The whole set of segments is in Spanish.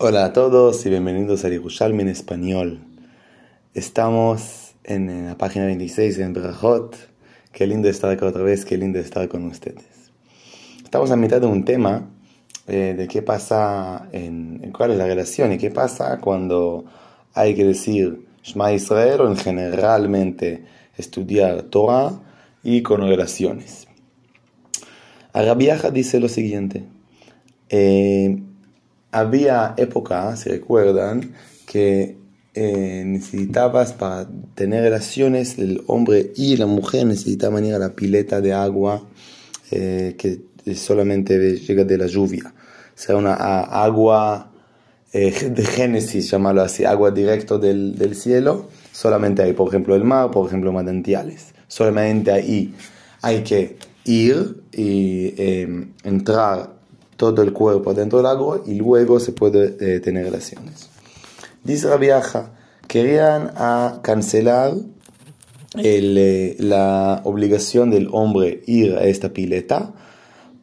Hola a todos y bienvenidos a Yerushalmi en español. Estamos en la página 26 en Berajot. Qué lindo estar acá otra vez, qué lindo estar con ustedes. Estamos a mitad de un tema eh, de qué pasa, en, cuál es la relación y qué pasa cuando hay que decir Shema Israel o en generalmente estudiar Torah y con relaciones. Arabiaja dice lo siguiente. Eh, había época, si recuerdan, que eh, necesitabas para tener relaciones, el hombre y la mujer necesitaban ir a la pileta de agua eh, que solamente llega de la lluvia. O sea, una agua de Génesis, llamarlo así, agua directo del, del, cielo, solamente hay, por ejemplo, el mar, por ejemplo, manantiales. Solamente ahí hay que ir y entrar todo el cuerpo dentro del agua y luego se puede eh, tener relaciones. Dice la viaja, querían a cancelar eh, la obligación del hombre ir a esta pileta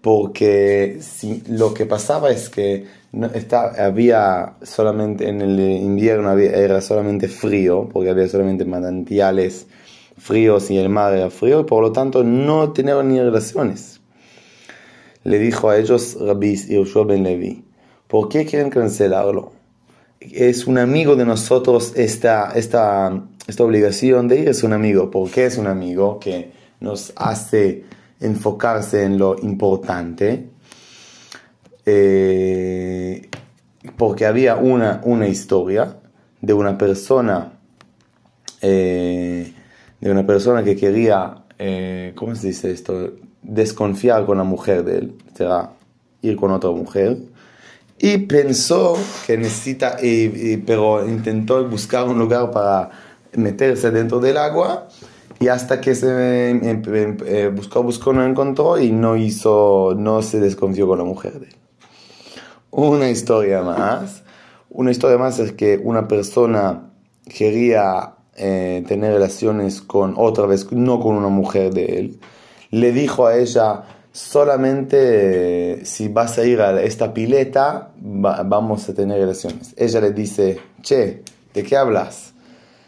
porque si, lo que pasaba es que no, había solamente en el invierno había, era solamente frío porque había solamente manantiales fríos y el mar era frío y por lo tanto no tenían ni relaciones le dijo a ellos Rabbi Yoshua ben Levi, ¿por qué quieren cancelarlo? Es un amigo de nosotros esta, esta, esta obligación de ir, es un amigo. ¿Por qué es un amigo que nos hace enfocarse en lo importante? Eh, porque había una, una historia de una persona eh, de una persona que quería eh, ¿cómo se dice esto? Desconfiar con la mujer de él, será ir con otra mujer, y pensó que necesita, pero intentó buscar un lugar para meterse dentro del agua, y hasta que se em, em, em, eh, buscó, buscó, no encontró y no hizo, no se desconfió con la mujer de él. Una historia más, una historia más es que una persona quería eh, tener relaciones con otra vez, no con una mujer de él, le dijo a ella, solamente si vas a ir a esta pileta, vamos a tener relaciones. Ella le dice, che, ¿de qué hablas?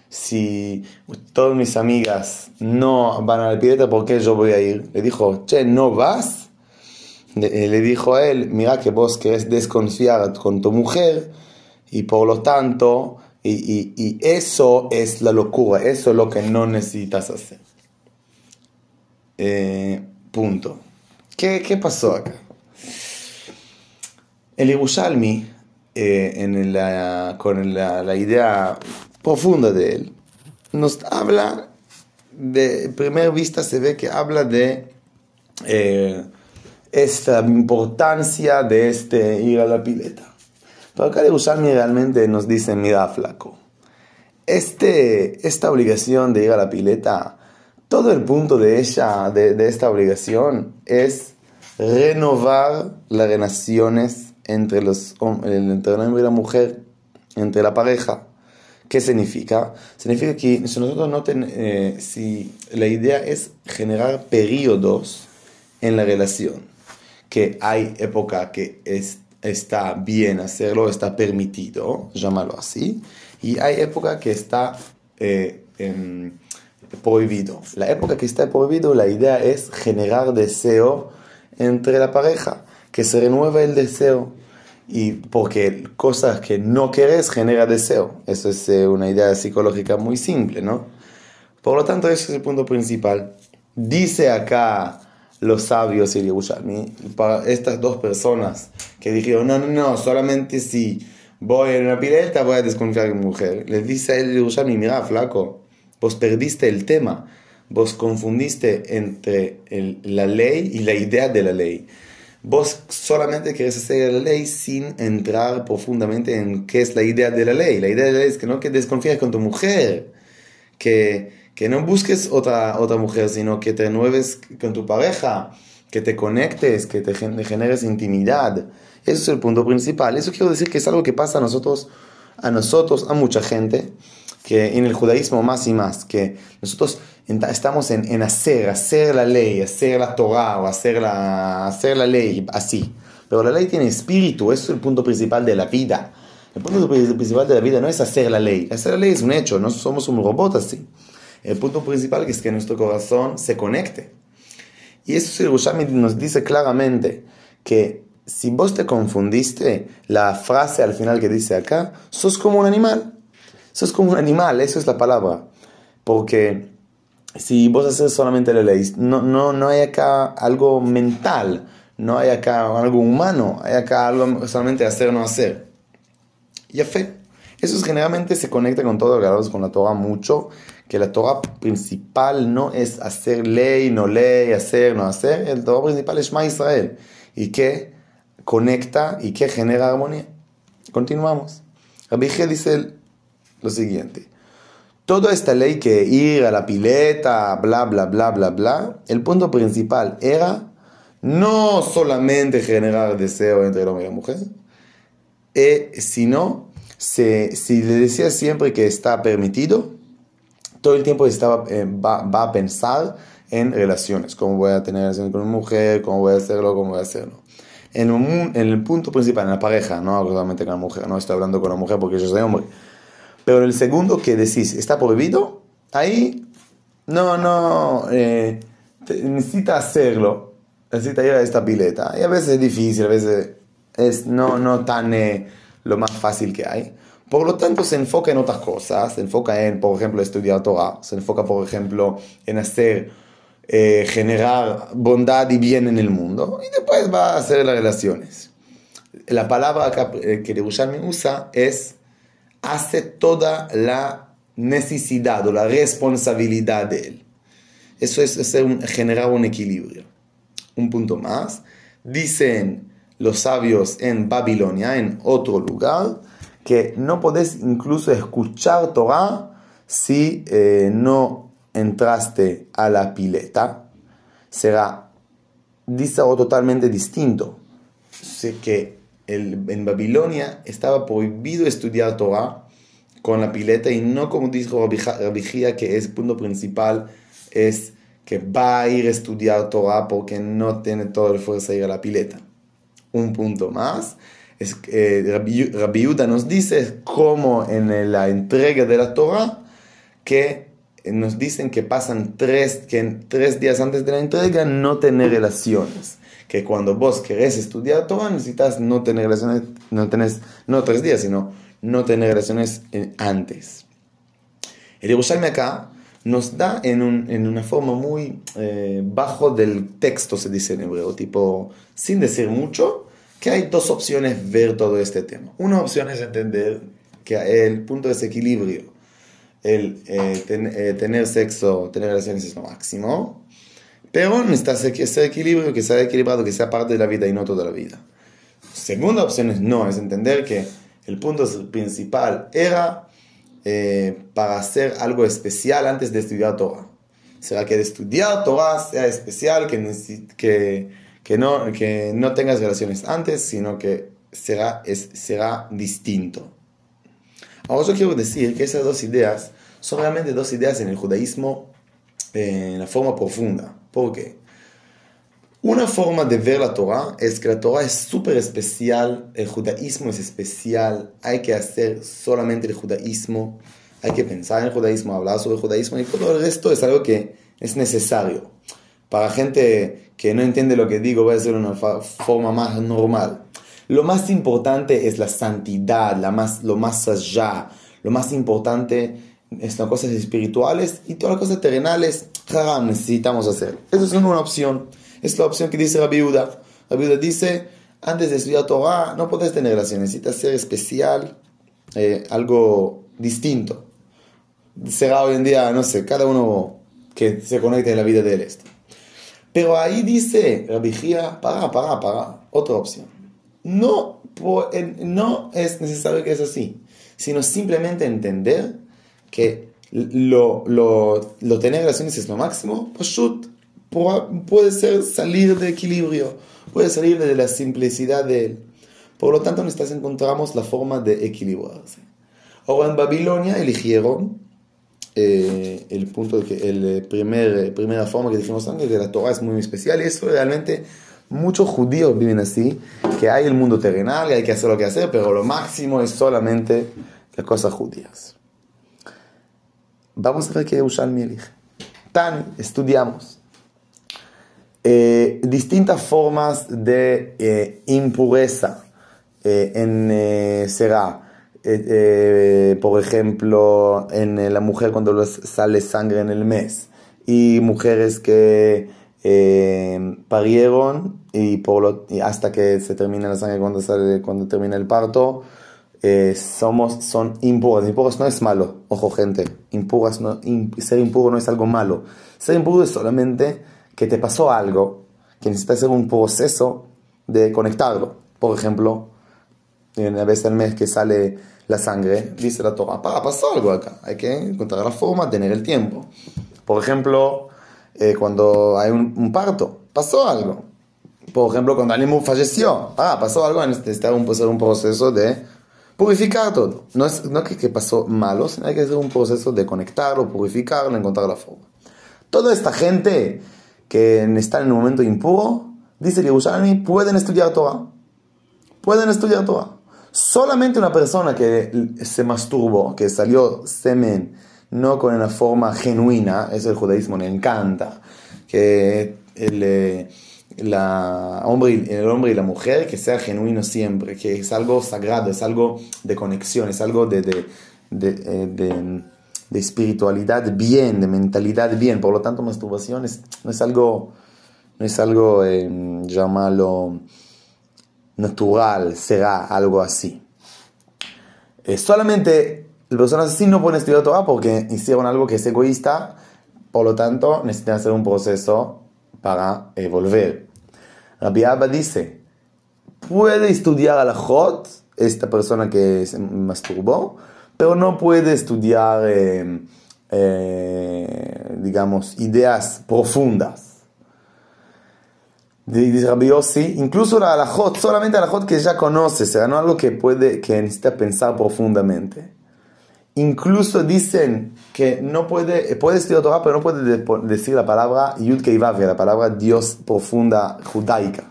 Si todas mis amigas no van a la pileta, ¿por qué yo voy a ir? Le dijo, che, ¿no vas? Le, eh, dijo a él, mira que vos querés desconfiar con tu mujer y por lo tanto, y, y, y eso es la locura, eso es lo que no necesitas hacer. Eh, punto. ¿Qué, ¿Qué, pasó acá? El Yerushalmi, eh, con la, la, idea profunda de él, nos habla, de primera vista se ve que habla de eh, esta importancia de este ir a la pileta. Pero acá el Yerushalmi realmente nos dice, mira flaco, este, esta obligación de ir a la pileta todo el punto de ella, de, esta obligación, es renovar las relaciones entre, los, entre el hombre y la mujer, entre la pareja. ¿Qué significa? Significa que nosotros no eh, si la idea es generar periodos en la relación, que hay época que es, está bien hacerlo, está permitido, llámalo así, y hay época que está eh, prohibido. La época que está prohibido, la idea es generar deseo entre la pareja, que se renueve el deseo. Y porque cosas que no quieres genera deseo. Eso es eh, una idea psicológica muy simple, ¿no? Por lo tanto, ese es el punto principal. Dice acá los sabios y Yerushalmi, para estas dos personas que dijeron, no, no, no, solamente si voy en una pileta voy a desconfiar en mi mujer. Les dice a él Yerushalmi, mira, flaco, Vos perdiste el tema, vos confundiste entre la ley y la idea de la ley. Vos solamente querés hacer la ley sin entrar profundamente en qué es la idea de la ley. La idea de la ley es que no que desconfíes con tu mujer, que, que no busques otra, otra mujer, sino que te renueves con tu pareja, que te conectes, que te generes intimidad. Eso es el punto principal. Eso quiero decir que es algo que pasa a nosotros, a nosotros, a mucha gente que en el judaísmo más y más, que nosotros estamos en, en hacer, hacer la ley, hacer la Torah o hacer la, hacer la ley así. Pero la ley tiene espíritu, eso es el punto principal de la vida. El punto principal de la vida no es hacer la ley. Hacer la ley es un hecho, no somos un robot así. El punto principal es que nuestro corazón se conecte. Y eso Yerushalmi nos dice claramente que si vos te confundiste, la frase al final que dice acá, sos como un animal. Sos como un animal, eso es la palabra. Porque si vos haces solamente la ley, no, no, no hay acá algo mental, no hay acá algo humano, hay acá algo solamente hacer o no hacer. Y fe. Eso generalmente se conecta con todo, lo con la Torah mucho, que la Torah principal no es hacer ley, no ley, hacer, no hacer, el Torah principal es Shema Israel, y que conecta y que genera armonía. Continuamos. Rabbi dice lo siguiente. Toda esta ley que ir a la pileta, bla, bla, bla, bla, bla, el punto principal era no solamente generar deseo entre el hombre y la mujer, eh, sino si le decía siempre que está permitido, todo el tiempo estaba, eh, va, a pensar en relaciones, cómo voy a tener relaciones con una mujer, cómo voy a hacerlo, cómo voy a hacerlo. En, en el punto principal, en la pareja, no solamente con la mujer, no estoy hablando con la mujer porque yo soy hombre, pero el segundo que decís, está prohibido, ahí no, no, eh, necesita hacerlo, necesita ir a esta pileta. Y a veces es difícil, a veces es no, no tan eh, lo más fácil que hay. Por lo tanto, se enfoca en otras cosas, se enfoca en, por ejemplo, estudiar Torah, se enfoca, por ejemplo, en hacer, eh, generar bondad y bien en el mundo, y después va a hacer las relaciones. La palabra que me usa es, hace toda la necesidad o la responsabilidad de él. Eso es, generar un equilibrio. Un punto más, dicen los sabios en Babilonia, en otro lugar, que no podés incluso escuchar Torah si eh, no entraste a la pileta. Será, dice algo totalmente distinto. Sé que en Babilonia estaba prohibido estudiar Torah con la pileta y no como dijo Rabijía que es el punto principal es que va a ir a estudiar Torah porque no tiene toda la fuerza de ir a la pileta. Un punto más es, eh, Rabbi, nos dice cómo en la entrega de la Torah que nos dicen que pasan tres, que tres días antes de la entrega no tener relaciones. Que cuando vos querés estudiar Torah necesitas no tener relaciones, no tenés, no tres días, sino no tener relaciones antes. El Yerushalmi acá nos da en, un, en una forma muy eh, bajo del texto, se dice en hebreo, tipo, sin decir mucho, que hay dos opciones ver todo este tema. Una opción es entender que el punto de desequilibrio, el eh, eh, tener sexo, tener relaciones es lo máximo, pero necesita ese equilibrio, que sea equilibrado, que sea parte de la vida y no toda la vida. Segunda opción es no, es entender que el punto principal era eh, para hacer algo especial antes de estudiar Torah. Será que de estudiar Torah sea especial, que, que que no, que no tengas relaciones antes, sino que será, será distinto. Ahora yo quiero decir que esas dos ideas son realmente dos ideas en el judaísmo eh, en la forma profunda. ¿Por? Una forma de ver la Torah es que la Torah es súper especial, el judaísmo es especial, hay que hacer solamente el judaísmo, hay que pensar en el judaísmo, hablar sobre el judaísmo y todo el resto es algo que es necesario. Para gente que no entiende lo que digo, voy a hacer una forma más normal. Lo más importante es la santidad, la más, lo más allá. Lo más importante es las cosas espirituales y todas las cosas terrenales, necesitamos hacer. Eso es una opción. Es la opción que dice la viuda. La viuda dice, antes de estudiar Torah, no puedes tener relaciones, necesitas ser especial, eh, algo distinto. Será hoy en día, no sé, cada uno que se conecte en la vida de él esto. Pero ahí dice Rabbi para, para, para, otra opción. No, no es necesario que es así, sino simplemente entender que lo, lo, lo tener relaciones es lo máximo, pues puede ser salir de equilibrio, puede salir de la simplicidad de él. Por lo tanto, nosotros encontramos la forma de equilibrarse. Ahora en Babilonia eligieron eh, el punto de que el eh, primer, eh, primera forma que dijimos antes de la Torah es muy especial y eso realmente Muchos judíos viven así, que hay el mundo terrenal y hay que hacer lo que hacer, pero lo máximo es solamente las cosas judías. Vamos a ver qué mi elige. Tan, estudiamos. Eh, distintas formas de eh, impureza eh, en será. por ejemplo, en la mujer cuando sale sangre en el mes. Y mujeres que parieron y, lo, hasta que se termina la sangre cuando, sale, cuando termina el parto eh, somos, son impuros. Impuros no es malo, ojo gente, impuras no, ser impuro no es algo malo. Ser impuro es solamente que te pasó algo, que necesitas hacer un proceso de conectarlo. Por ejemplo, una vez al mes que sale la sangre, dice la Torah, pasó algo acá, hay que encontrar la forma, tener el tiempo. Por ejemplo, eh, cuando hay un, parto, pasó algo. Por ejemplo, cuando alguien falleció, ah, pasó algo, necesita un, un proceso de purificar todo. No es no que, que pasó malo, sino hay que hacer un proceso de conectarlo, purificarlo, encontrar la forma. Toda esta gente que está en un momento impuro, dice que Yerushalmi, pueden estudiar Torah. Pueden estudiar Torah. Solamente una persona que se masturbó, que salió semen no con una forma genuina, eso el judaísmo le encanta, que el, la hombre, el hombre y la mujer que sea genuino siempre, que es algo sagrado, es algo de conexión, es algo de, de, de, eh, de espiritualidad bien, de mentalidad bien. Por lo tanto, masturbación no es algo, no es algo, eh, natural, será algo así. Eh, solamente las personas así no pueden estudiar Torah porque hicieron algo que es egoísta, por lo tanto necesitan hacer un proceso para volver Rabbi Abba dice, puede estudiar a la Jot, esta persona que se masturbó, pero no puede estudiar, eh, eh, digamos, ideas profundas. Dice Rabbi Yossi, incluso la Jot, solamente la Jot que ya conoce, será no algo que, puede, que necesita pensar profundamente. Incluso dicen que no puede, puede estudiar Torah, pero no puede decir la palabra Yud Keivav, la palabra Dios profunda judaica.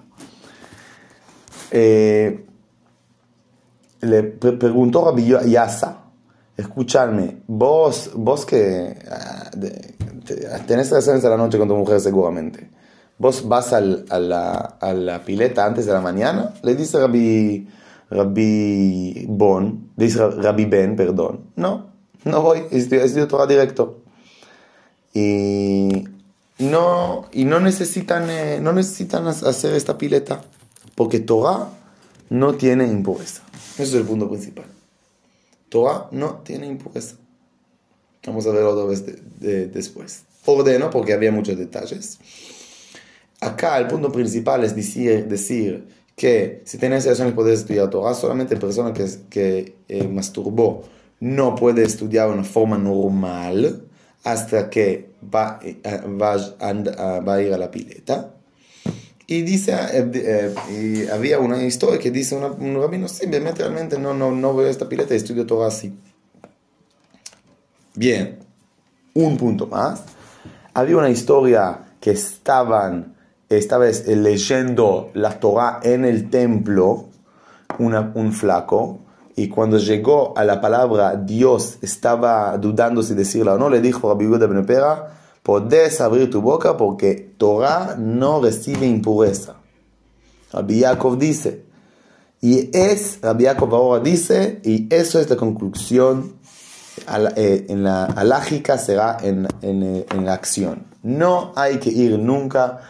Eh, le preguntó Rabbi Yasa, escuchadme, vos, vos que ah, tenés relaciones a la noche con tu mujer seguramente, vos vas al, a, la, a, la, pileta antes de la mañana, le dice Rabbi Rabbi Bon, dice Rabbi Ben, perdón. No, no voy, estudio Torah directo. Y no, y no necesitan, eh, no necesitan hacer esta pileta, porque Torah no tiene impureza. Ese es el punto principal. Torah no tiene impureza. Vamos a ver otra vez después. Ordeno porque había muchos detalles. Acá el punto principal es decir, decir que si tienes relaciones puedes estudiar Torah, solamente persona que, que eh, masturbó no puede estudiar de una forma normal hasta que va, eh, va, va a ir a la pileta. Y dice, eh, y había una historia que dice un rabino, sí, realmente no, no, no a esta pileta estudio Torah así. Bien, un punto más. Había una historia que estaban esta vez leyendo la Torah en el templo, un flaco, y cuando llegó a la palabra Dios estaba dudando si decirla o no, le dijo a Rabbi de Benepera, podés abrir tu boca porque Torah no recibe impureza. Rabbi Yaakov dice, y es, Rabbi Yaakov ahora dice, y eso es la conclusión eh, en la alágica será en, en, en la acción. No hay que ir nunca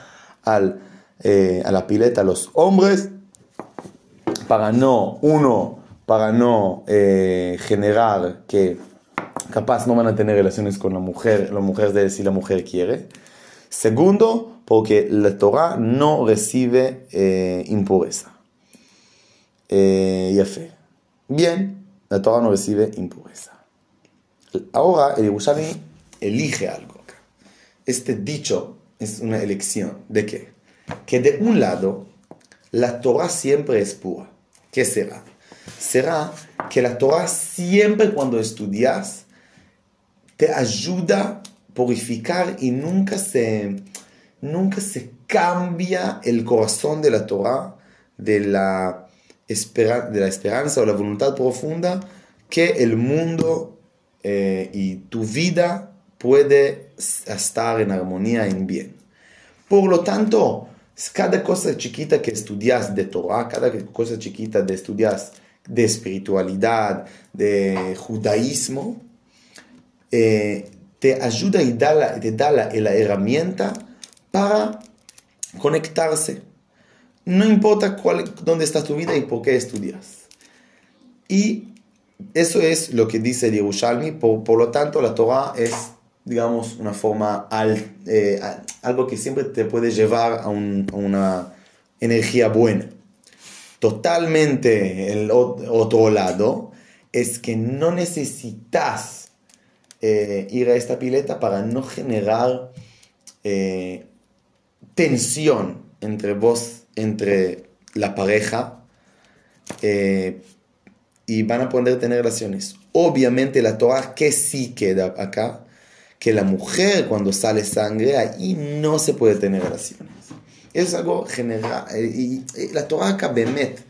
al, eh, a la pileta a los hombres para no, uno, para no eh, generar que capaz no van a tener relaciones con la mujer, la mujer de si la mujer quiere. Segundo, porque la Torah no recibe eh, impureza. Eh, fe. Bien, la Torah no recibe impureza. Ahora el Yerushalmi elige algo. Este dicho es una elección. ¿De qué? Que de un lado, la Torah siempre es pura. ¿Qué será? Será que la Torah siempre cuando estudias te ayuda a purificar y nunca se, nunca se cambia el corazón de la Torah, de la, de la esperanza o la voluntad profunda que el mundo eh, y tu vida puede estar en armonía, en bien. Por lo tanto, cada cosa chiquita que estudias de Torah, cada cosa chiquita de estudias de espiritualidad, de judaísmo, eh, te ayuda y te da la, herramienta para conectarse. No importa dónde está tu vida y por qué estudias. Y eso es lo que dice el Yerushalmi. Por, lo tanto, la Torah es, digamos, una forma, eh, algo que siempre te puede llevar a, una energía buena. Totalmente el otro lado es que no necesitas eh, ir a esta pileta para no generar eh, tensión entre vos, entre la pareja, y van a poder tener relaciones. Obviamente la Torah que sí queda acá, que la mujer cuando sale sangre, ahí no se puede tener relaciones. Es algo general. Y, la Torah acá, Bemet,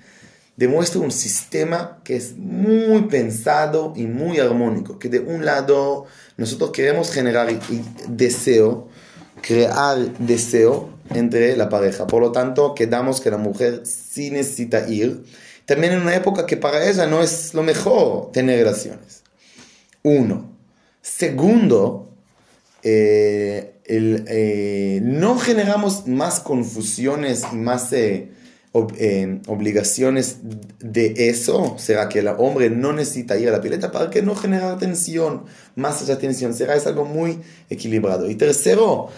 demuestra un sistema que es muy pensado y muy armónico, que de un lado nosotros queremos generar deseo, crear deseo entre la pareja. Por lo tanto, quedamos que la mujer sí necesita ir. También en una época que para ella no es lo mejor tener relaciones. Uno. Segundo, eh, eh, no generamos más confusiones y más eh, obligaciones de eso. Será que el hombre no necesita ir a la pileta para que no generar tensión, más allá de tensión. Será es algo muy equilibrado. Y tercero,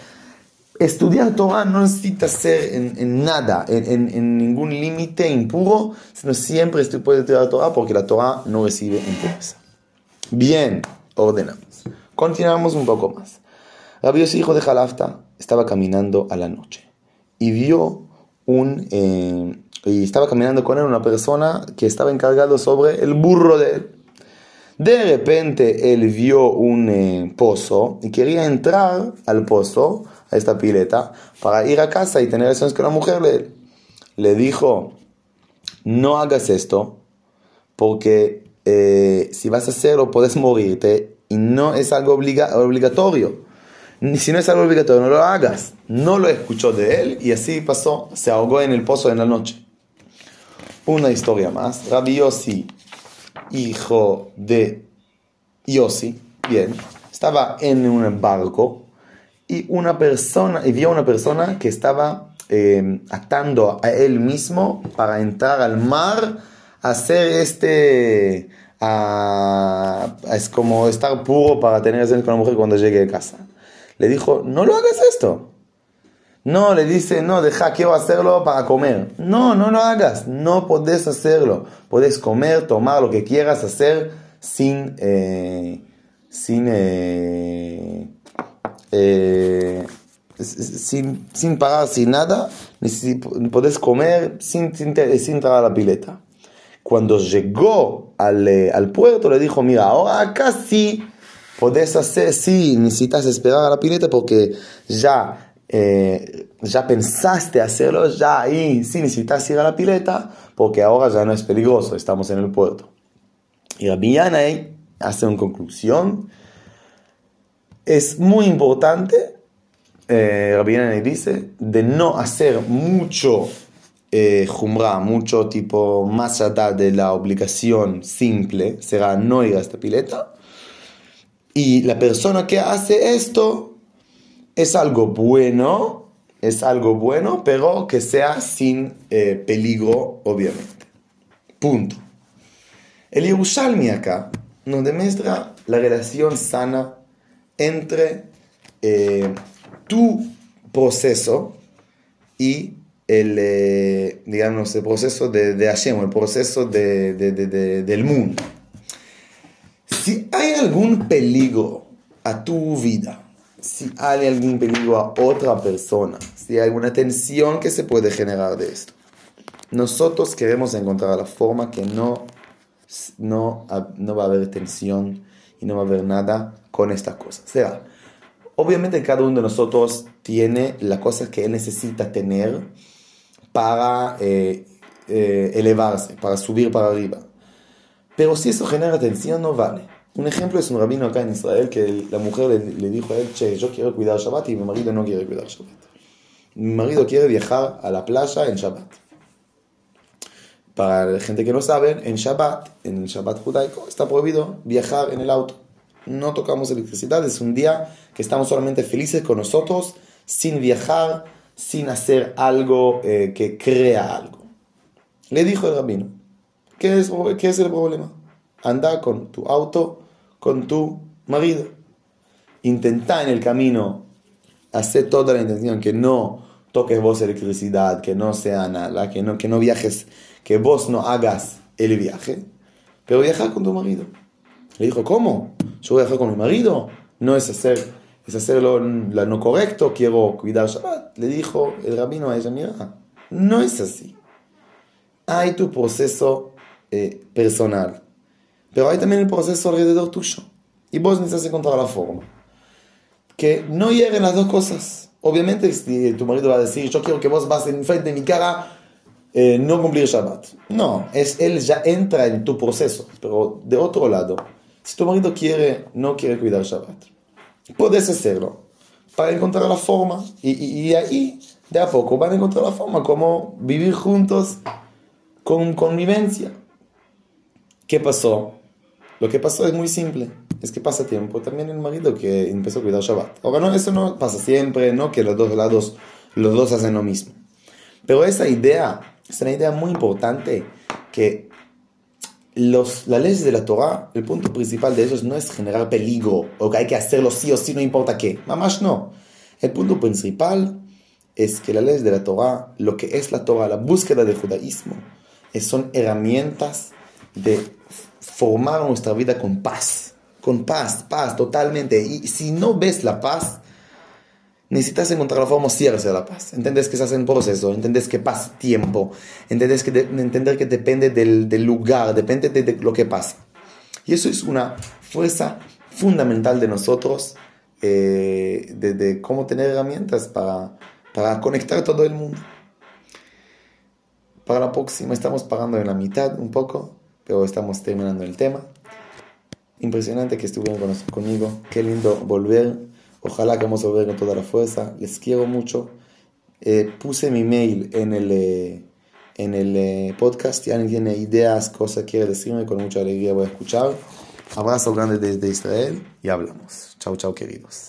estudiar Torah no necesita ser en, nada, en, ningún límite impuro, sino siempre estoy puede estudiar Torah porque la Torah no recibe impureza. Bien, ordenamos. Continuamos un poco más. Rabbi hijo de Jalafta, estaba caminando a la noche y vio un... Eh, y estaba caminando con él una persona que estaba encargado sobre el burro de él. De repente él vio un eh, pozo y quería entrar al pozo, a esta pileta, para ir a casa y tener relaciones con la mujer. Le, le dijo, no hagas esto, porque eh, si vas a hacerlo puedes morirte y no es algo obligatorio si no es algo obligatorio, no lo hagas. No lo escuchó de él y así pasó, se ahogó en el pozo en la noche. Una historia más. Rabbi Yossi, hijo de Yossi, bien, estaba en un barco y una persona, y vio una persona que estaba eh, atando a él mismo para entrar al mar, hacer este, es como estar puro para tener relaciones con la mujer cuando llegue a casa le dijo, no lo hagas esto. No, le dice, no, deja, quiero hacerlo para comer. No, no lo hagas, no podés hacerlo. Podés comer, tomar lo que quieras hacer sin, eh, sin, eh, eh, sin, sin, pagar, sin nada. Podés comer sin, sin, entrar a la pileta. Cuando llegó al, al puerto, le dijo, mira, ahora acá sí podés hacer, sí, necesitas esperar a la pileta porque ya, eh, ya pensaste hacerlo, ya ahí sí necesitas ir a la pileta porque ahora ya no es peligroso, estamos en el puerto. Y Rabbi Yanai hace una conclusión. Es muy importante, eh, Rabbi dice, de no hacer mucho eh, mucho tipo más allá de la obligación simple, será no ir a esta pileta y la persona que hace esto es algo bueno, es algo bueno, pero que sea sin eh, peligro, obviamente. Punto. El Yerushalmi acá nos demuestra la relación sana entre eh, tu proceso y el, eh, digamos, el proceso de, de Hashem, el proceso de, del mundo. Si hay algún peligro a tu vida, si hay algún peligro a otra persona, si hay alguna tensión que se puede generar de esto, nosotros queremos encontrar la forma que no, no, no va a haber tensión y no va a haber nada con esta cosa. O sea, Obviamente cada uno de nosotros tiene las cosas que él necesita tener para eh, eh, elevarse, para subir para arriba. Pero si eso genera tensión, no vale. Un ejemplo es un rabino acá en Israel que la mujer le, dijo a él, che, yo quiero cuidar Shabbat y mi marido no quiere cuidar Shabbat. Mi marido quiere viajar a la playa en Shabbat. Para la gente que no sabe, en Shabbat, en el Shabbat judaico, está prohibido viajar en el auto. No tocamos electricidad, es un día que estamos solamente felices con nosotros, sin viajar, sin hacer algo eh, que crea algo. Le dijo el rabino, ¿qué es, qué es el problema? Anda con tu auto, con tu marido. Intenta en el camino hacer toda la intención que no toques vos electricidad, que no sea nada, que no, que no viajes, que vos no hagas el viaje, pero viajar con tu marido. Le dijo, ¿cómo? Yo voy a viajar con mi marido, no es hacer, es hacerlo lo no correcto, quiero cuidar Shabbat. Le dijo el rabino a ella, mira, no es así. Hay tu proceso eh, personal, pero hay también el proceso alrededor tuyo. Y vos necesitas encontrar la forma. Que no lleguen las dos cosas. Obviamente, si tu marido va a decir, yo quiero que vos vas enfrente de mi cara, eh, no cumplir Shabbat. No, es, él ya entra en tu proceso. Pero de otro lado, si tu marido quiere, no quiere cuidar Shabbat, puedes hacerlo para encontrar la forma. Y, y, ahí, de a poco, van a encontrar la forma como vivir juntos con convivencia. ¿Qué pasó? Lo que pasó es muy simple. Es que pasa tiempo también el marido que empezó a cuidar Shabbat. Ahora, no, eso no pasa siempre, no que los dos lados, los dos hacen lo mismo. Pero esa idea, es una idea muy importante que los, las leyes de la Torah, el punto principal de ellos no es generar peligro o que hay que hacerlo sí o sí, no importa qué. Mamás no. El punto principal es que las leyes de la Torah, lo que es la Torah, la búsqueda del judaísmo, son herramientas de formar nuestra vida con paz. Con paz, paz, totalmente. Y si no ves la paz, necesitas encontrar la forma cierta de la paz. Entendés que estás en proceso, entendés que pasa tiempo, entendés que entender que depende del, del lugar, depende de, lo que pasa. Y eso es una fuerza fundamental de nosotros, eh, de, cómo tener herramientas para, para conectar todo el mundo. Para la próxima estamos pagando en la mitad un poco pero estamos terminando el tema. Impresionante que estuvieron conmigo, qué lindo volver. Ojalá que vamos a volver con toda la fuerza. Les quiero mucho. Eh, puse mi mail en el, eh, en el eh, podcast. Si alguien tiene ideas, cosas quiere decirme, con mucha alegría voy a escuchar. Abrazo grande desde Israel y hablamos. Chao, chao, queridos.